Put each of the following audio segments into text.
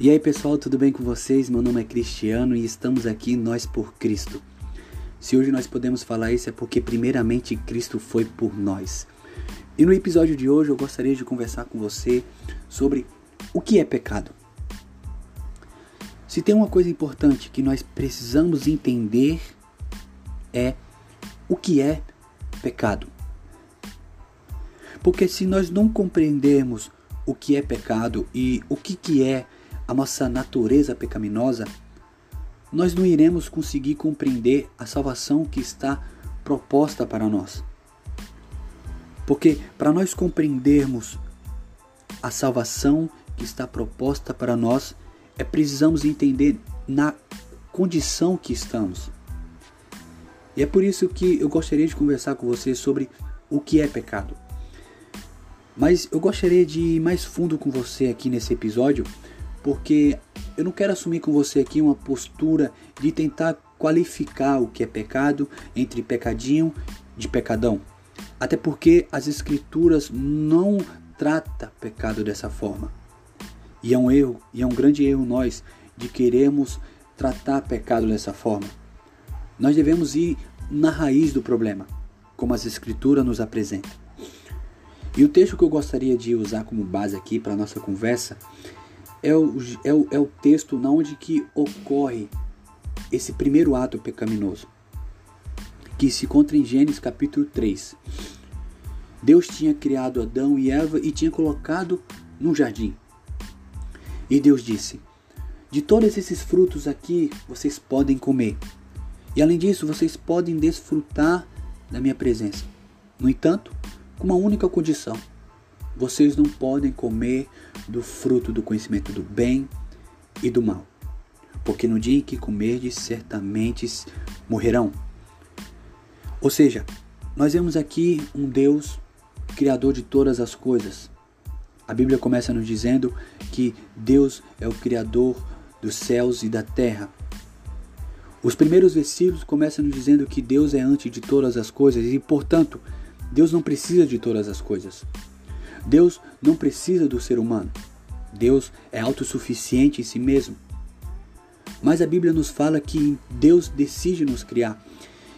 E aí pessoal, tudo bem com vocês? Meu nome é Cristiano e estamos aqui nós por Cristo. Se hoje nós podemos falar isso é porque primeiramente Cristo foi por nós. E no episódio de hoje eu gostaria de conversar com você sobre o que é pecado. Se tem uma coisa importante que nós precisamos entender é o que é pecado. Porque se nós não compreendermos o que é pecado e o que, que é a nossa natureza pecaminosa, nós não iremos conseguir compreender a salvação que está proposta para nós. Porque para nós compreendermos a salvação que está proposta para nós, é precisamos entender na condição que estamos. E é por isso que eu gostaria de conversar com você sobre o que é pecado. Mas eu gostaria de ir mais fundo com você aqui nesse episódio, porque eu não quero assumir com você aqui uma postura de tentar qualificar o que é pecado entre pecadinho de pecadão. Até porque as escrituras não trata pecado dessa forma. E é um erro, e é um grande erro nós de queremos tratar pecado dessa forma. Nós devemos ir na raiz do problema, como as escrituras nos apresentam. E o texto que eu gostaria de usar como base aqui para nossa conversa é o, é o, é o texto na onde que ocorre esse primeiro ato pecaminoso, que se encontra em Gênesis capítulo 3. Deus tinha criado Adão e Eva e tinha colocado num jardim. E Deus disse: De todos esses frutos aqui vocês podem comer. E além disso, vocês podem desfrutar da minha presença. No entanto, com uma única condição: vocês não podem comer do fruto do conhecimento do bem e do mal, porque no dia em que comerdes, certamente morrerão. Ou seja, nós vemos aqui um Deus criador de todas as coisas. A Bíblia começa nos dizendo que Deus é o criador dos céus e da terra. Os primeiros versículos começam nos dizendo que Deus é antes de todas as coisas e, portanto, Deus não precisa de todas as coisas. Deus não precisa do ser humano. Deus é autossuficiente em si mesmo. Mas a Bíblia nos fala que Deus decide nos criar.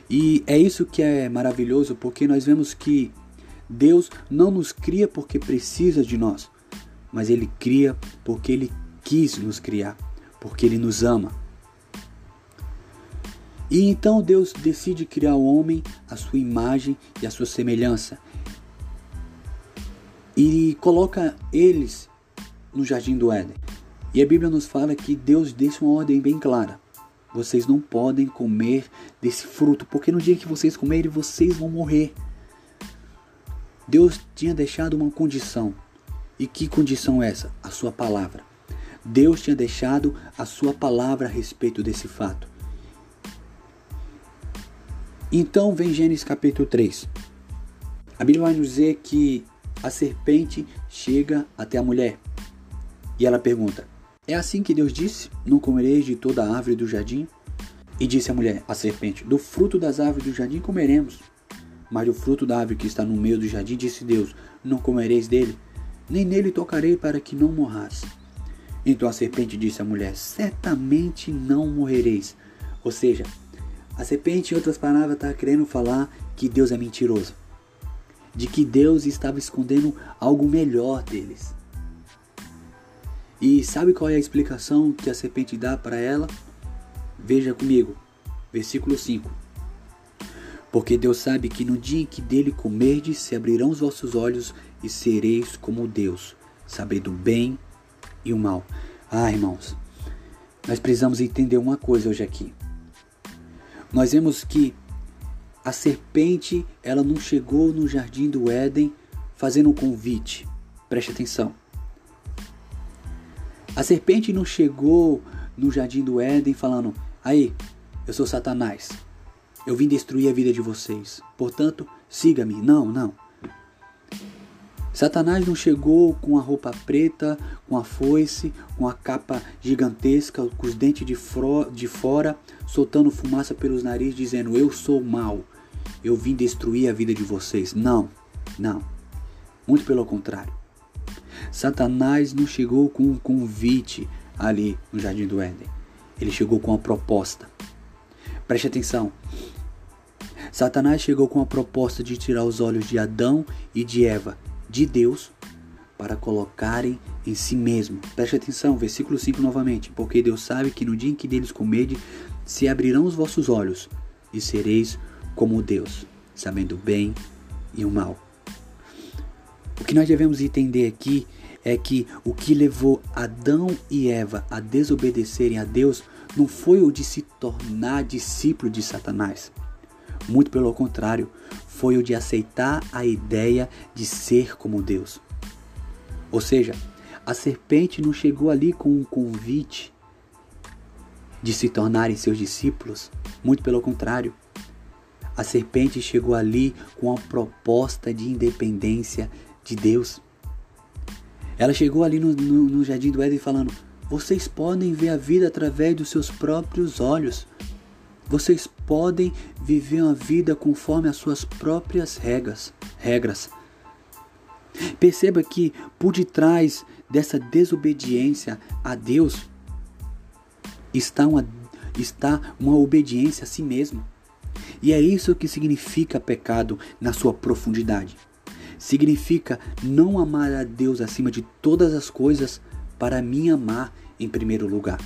E é isso que é maravilhoso, porque nós vemos que Deus não nos cria porque precisa de nós, mas Ele cria porque Ele quis nos criar, porque Ele nos ama. E então Deus decide criar o homem à sua imagem e à sua semelhança e coloca eles no jardim do Éden. E a Bíblia nos fala que Deus deixa uma ordem bem clara. Vocês não podem comer desse fruto, porque no dia que vocês comerem, vocês vão morrer. Deus tinha deixado uma condição. E que condição é essa? A sua palavra. Deus tinha deixado a sua palavra a respeito desse fato. Então vem Gênesis capítulo 3. A Bíblia vai nos dizer que a serpente chega até a mulher e ela pergunta: É assim que Deus disse: Não comereis de toda a árvore do jardim? E disse a mulher, a serpente: Do fruto das árvores do jardim comeremos. Mas do fruto da árvore que está no meio do jardim, disse Deus: Não comereis dele, nem nele tocarei para que não morras. Então a serpente disse à mulher: Certamente não morrereis. Ou seja, a serpente, em outras palavras, está querendo falar que Deus é mentiroso de que Deus estava escondendo algo melhor deles. E sabe qual é a explicação que a serpente dá para ela? Veja comigo, versículo 5. Porque Deus sabe que no dia em que dele comerdes, se abrirão os vossos olhos e sereis como Deus, sabendo o bem e o mal. Ah, irmãos, nós precisamos entender uma coisa hoje aqui. Nós vemos que a serpente, ela não chegou no jardim do Éden fazendo um convite. Preste atenção. A serpente não chegou no jardim do Éden falando: "Aí, eu sou Satanás. Eu vim destruir a vida de vocês. Portanto, siga-me". Não, não. Satanás não chegou com a roupa preta, com a foice, com a capa gigantesca, com os dentes de, de fora, soltando fumaça pelos narizes, dizendo: Eu sou mal, eu vim destruir a vida de vocês. Não, não. Muito pelo contrário. Satanás não chegou com um convite ali no Jardim do Éden. Ele chegou com uma proposta. Preste atenção. Satanás chegou com a proposta de tirar os olhos de Adão e de Eva de Deus para colocarem em si mesmo. Preste atenção, versículo 5 novamente. Porque Deus sabe que no dia em que deles comerdes, se abrirão os vossos olhos e sereis como Deus, sabendo o bem e o mal. O que nós devemos entender aqui é que o que levou Adão e Eva a desobedecerem a Deus não foi o de se tornar discípulo de Satanás. Muito pelo contrário, foi o de aceitar a ideia de ser como Deus. Ou seja, a serpente não chegou ali com um convite de se tornarem seus discípulos, muito pelo contrário. A serpente chegou ali com a proposta de independência de Deus. Ela chegou ali no, no, no jardim do Éden falando: Vocês podem ver a vida através dos seus próprios olhos. Vocês podem viver uma vida conforme as suas próprias regras. regras. Perceba que por detrás dessa desobediência a Deus está uma, está uma obediência a si mesmo. E é isso que significa pecado na sua profundidade. Significa não amar a Deus acima de todas as coisas para me amar em primeiro lugar.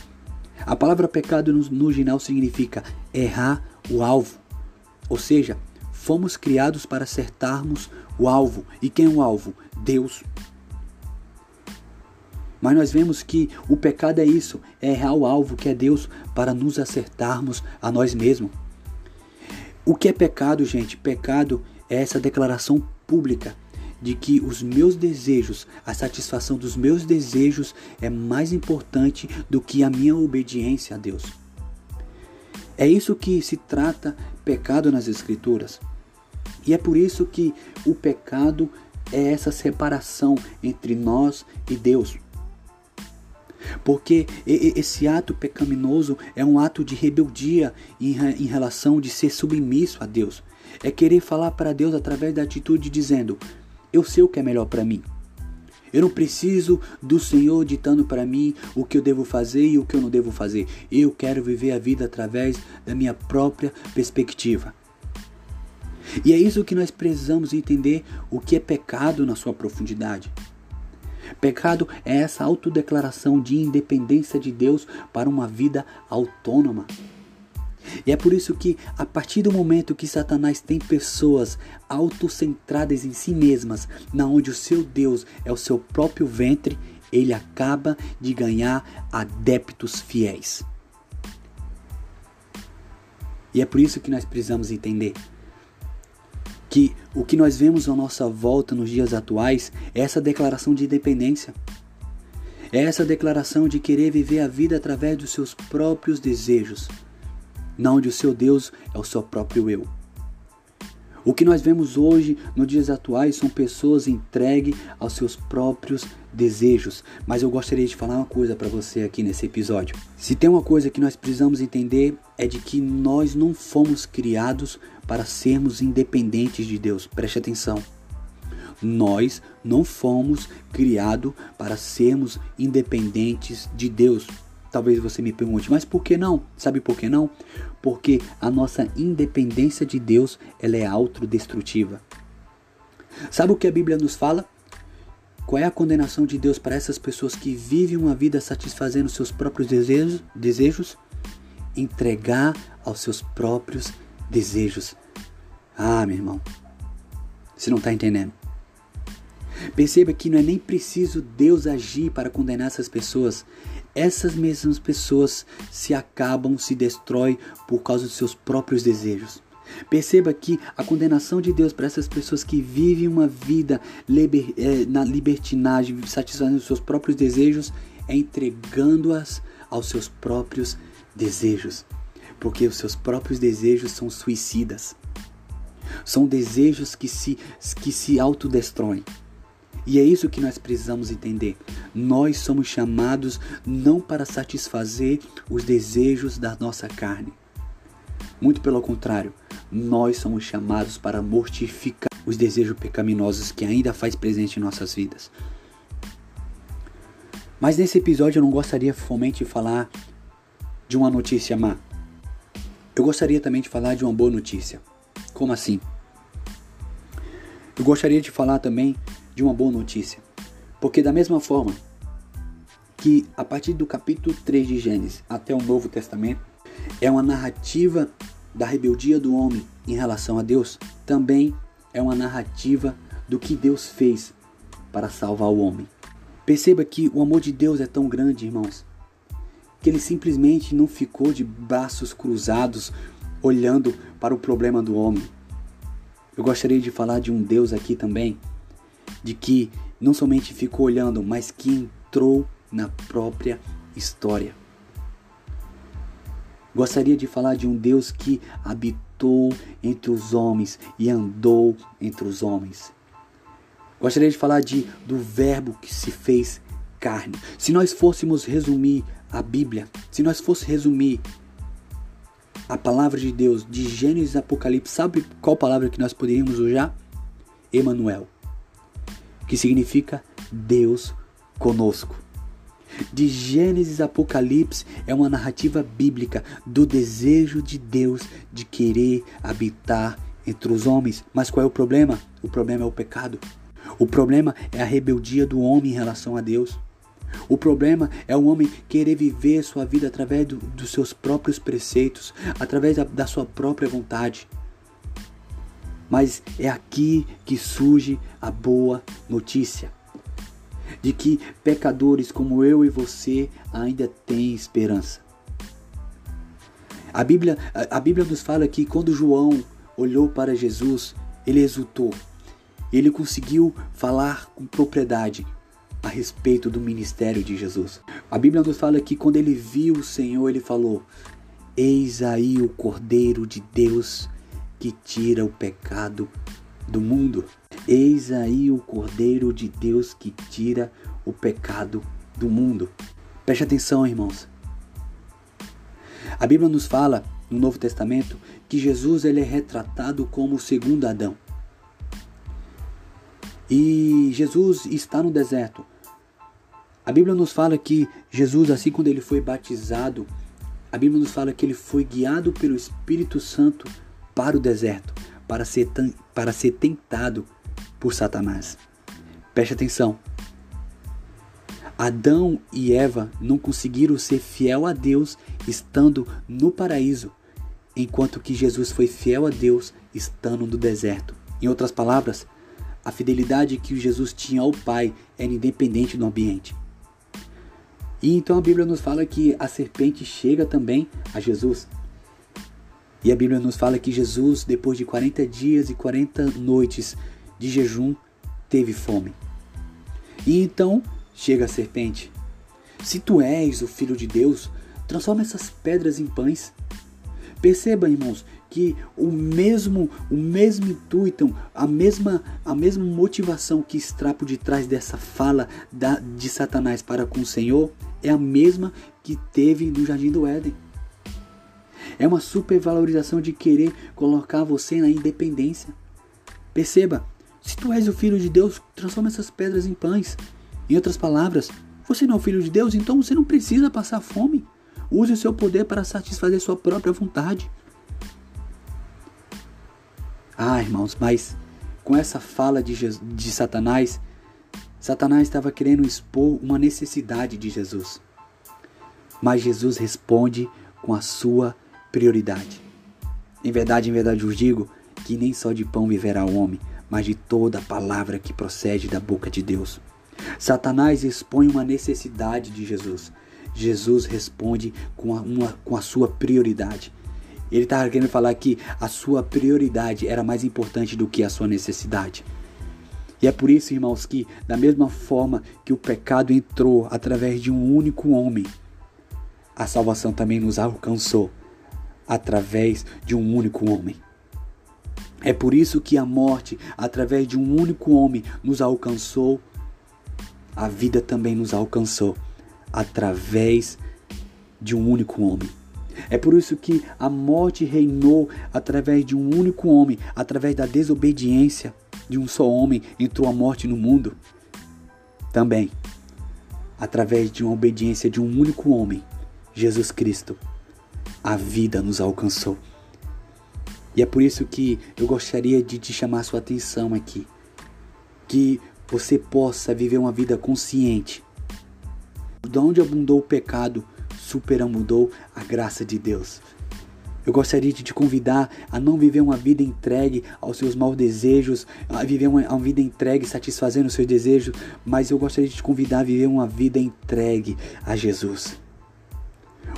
A palavra pecado no, no original significa errar o alvo. Ou seja, fomos criados para acertarmos o alvo. E quem é o alvo? Deus. Mas nós vemos que o pecado é isso, é errar o alvo que é Deus para nos acertarmos a nós mesmos. O que é pecado, gente? Pecado é essa declaração pública de que os meus desejos, a satisfação dos meus desejos é mais importante do que a minha obediência a Deus. É isso que se trata pecado nas Escrituras. E é por isso que o pecado é essa separação entre nós e Deus. Porque esse ato pecaminoso é um ato de rebeldia em relação de ser submisso a Deus. É querer falar para Deus através da atitude dizendo: Eu sei o que é melhor para mim. Eu não preciso do Senhor ditando para mim o que eu devo fazer e o que eu não devo fazer. Eu quero viver a vida através da minha própria perspectiva. E é isso que nós precisamos entender o que é pecado na sua profundidade. Pecado é essa autodeclaração de independência de Deus para uma vida autônoma. E é por isso que, a partir do momento que Satanás tem pessoas autocentradas em si mesmas, na onde o seu Deus é o seu próprio ventre, ele acaba de ganhar adeptos fiéis. E é por isso que nós precisamos entender que o que nós vemos à nossa volta nos dias atuais é essa declaração de independência. É essa declaração de querer viver a vida através dos seus próprios desejos, não onde o seu Deus é o seu próprio eu. O que nós vemos hoje, nos dias atuais, são pessoas entregues aos seus próprios desejos. Mas eu gostaria de falar uma coisa para você aqui nesse episódio. Se tem uma coisa que nós precisamos entender é de que nós não fomos criados para sermos independentes de Deus. Preste atenção. Nós não fomos criados para sermos independentes de Deus. Talvez você me pergunte, mas por que não? Sabe por que não? Porque a nossa independência de Deus ela é autodestrutiva. Sabe o que a Bíblia nos fala? Qual é a condenação de Deus para essas pessoas que vivem uma vida satisfazendo seus próprios desejos? desejos? Entregar aos seus próprios desejos. Ah, meu irmão, você não está entendendo. Perceba que não é nem preciso Deus agir para condenar essas pessoas. Essas mesmas pessoas se acabam, se destroem por causa dos seus próprios desejos. Perceba que a condenação de Deus para essas pessoas que vivem uma vida liber, é, na libertinagem, satisfazendo os seus próprios desejos, é entregando-as aos seus próprios desejos. Porque os seus próprios desejos são suicidas. São desejos que se, que se autodestroem. E é isso que nós precisamos entender. Nós somos chamados não para satisfazer os desejos da nossa carne. Muito pelo contrário, nós somos chamados para mortificar os desejos pecaminosos que ainda faz presente em nossas vidas. Mas nesse episódio eu não gostaria somente de falar de uma notícia má. Eu gostaria também de falar de uma boa notícia. Como assim? Eu gostaria de falar também de uma boa notícia. Porque da mesma forma que a partir do capítulo 3 de Gênesis até o Novo Testamento é uma narrativa da rebeldia do homem em relação a Deus, também é uma narrativa do que Deus fez para salvar o homem. Perceba que o amor de Deus é tão grande, irmãos, que ele simplesmente não ficou de braços cruzados olhando para o problema do homem. Eu gostaria de falar de um Deus aqui também, de que não somente ficou olhando, mas que entrou na própria história. Gostaria de falar de um Deus que habitou entre os homens e andou entre os homens. Gostaria de falar de, do Verbo que se fez carne. Se nós fôssemos resumir a Bíblia, se nós fôssemos resumir a palavra de Deus de Gênesis e Apocalipse, sabe qual palavra que nós poderíamos usar? Emanuel, que significa Deus conosco. De Gênesis a Apocalipse é uma narrativa bíblica do desejo de Deus de querer habitar entre os homens. Mas qual é o problema? O problema é o pecado. O problema é a rebeldia do homem em relação a Deus. O problema é o homem querer viver sua vida através do, dos seus próprios preceitos, através da, da sua própria vontade. Mas é aqui que surge a boa notícia de que pecadores como eu e você ainda têm esperança. A Bíblia, a, Bíblia nos fala que quando João olhou para Jesus, ele exultou. Ele conseguiu falar com propriedade a respeito do ministério de Jesus. A Bíblia nos fala que quando ele viu o Senhor, ele falou: Eis aí o Cordeiro de Deus que tira o pecado do mundo. Eis aí o Cordeiro de Deus que tira o pecado do mundo. Preste atenção, irmãos. A Bíblia nos fala no Novo Testamento que Jesus ele é retratado como o segundo Adão. E Jesus está no deserto. A Bíblia nos fala que Jesus, assim quando ele foi batizado, a Bíblia nos fala que ele foi guiado pelo Espírito Santo para o deserto, para ser, para ser tentado por Satanás. Preste atenção. Adão e Eva não conseguiram ser fiel a Deus estando no paraíso, enquanto que Jesus foi fiel a Deus estando no deserto. Em outras palavras, a fidelidade que Jesus tinha ao Pai era independente do ambiente. E então a Bíblia nos fala que a serpente chega também a Jesus. E a Bíblia nos fala que Jesus, depois de 40 dias e 40 noites de jejum, teve fome. E então chega a serpente: Se tu és o filho de Deus, transforma essas pedras em pães. Perceba, irmãos, que o mesmo, o mesmo intuito, a mesma, a mesma motivação que está por detrás dessa fala da, de Satanás para com o Senhor é a mesma que teve no Jardim do Éden. É uma supervalorização de querer colocar você na independência. Perceba, se tu és o filho de Deus, transforma essas pedras em pães. Em outras palavras, você não é o filho de Deus, então você não precisa passar fome. Use o seu poder para satisfazer sua própria vontade. Ah, irmãos, mas com essa fala de, de Satanás, Satanás estava querendo expor uma necessidade de Jesus. Mas Jesus responde com a sua prioridade. Em verdade, em verdade vos digo que nem só de pão viverá o homem, mas de toda palavra que procede da boca de Deus. Satanás expõe uma necessidade de Jesus. Jesus responde com a, uma, com a sua prioridade. Ele estava querendo falar que a sua prioridade era mais importante do que a sua necessidade. E é por isso, irmãos, que da mesma forma que o pecado entrou através de um único homem, a salvação também nos alcançou através de um único homem. É por isso que a morte, através de um único homem, nos alcançou, a vida também nos alcançou através de um único homem. É por isso que a morte reinou através de um único homem, através da desobediência de um só homem entrou a morte no mundo. Também, através de uma obediência de um único homem, Jesus Cristo, a vida nos alcançou. E é por isso que eu gostaria de te chamar sua atenção aqui. Que você possa viver uma vida consciente. De onde abundou o pecado, superabundou a graça de Deus. Eu gostaria de te convidar a não viver uma vida entregue aos seus maus desejos, a viver uma, uma, vida entregue satisfazendo os seus desejos, mas eu gostaria de te convidar a viver uma vida entregue a Jesus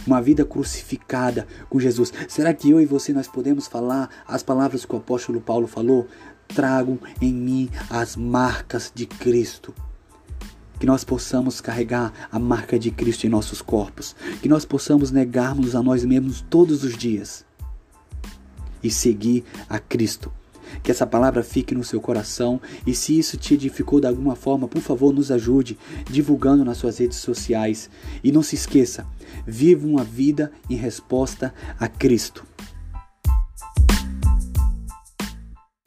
uma vida crucificada com Jesus. Será que eu e você nós podemos falar as palavras que o apóstolo Paulo falou? Tragam em mim as marcas de Cristo. Que nós possamos carregar a marca de Cristo em nossos corpos. Que nós possamos negarmos a nós mesmos todos os dias e seguir a Cristo. Que essa palavra fique no seu coração e se isso te edificou de alguma forma, por favor, nos ajude divulgando nas suas redes sociais. E não se esqueça, viva uma vida em resposta a Cristo.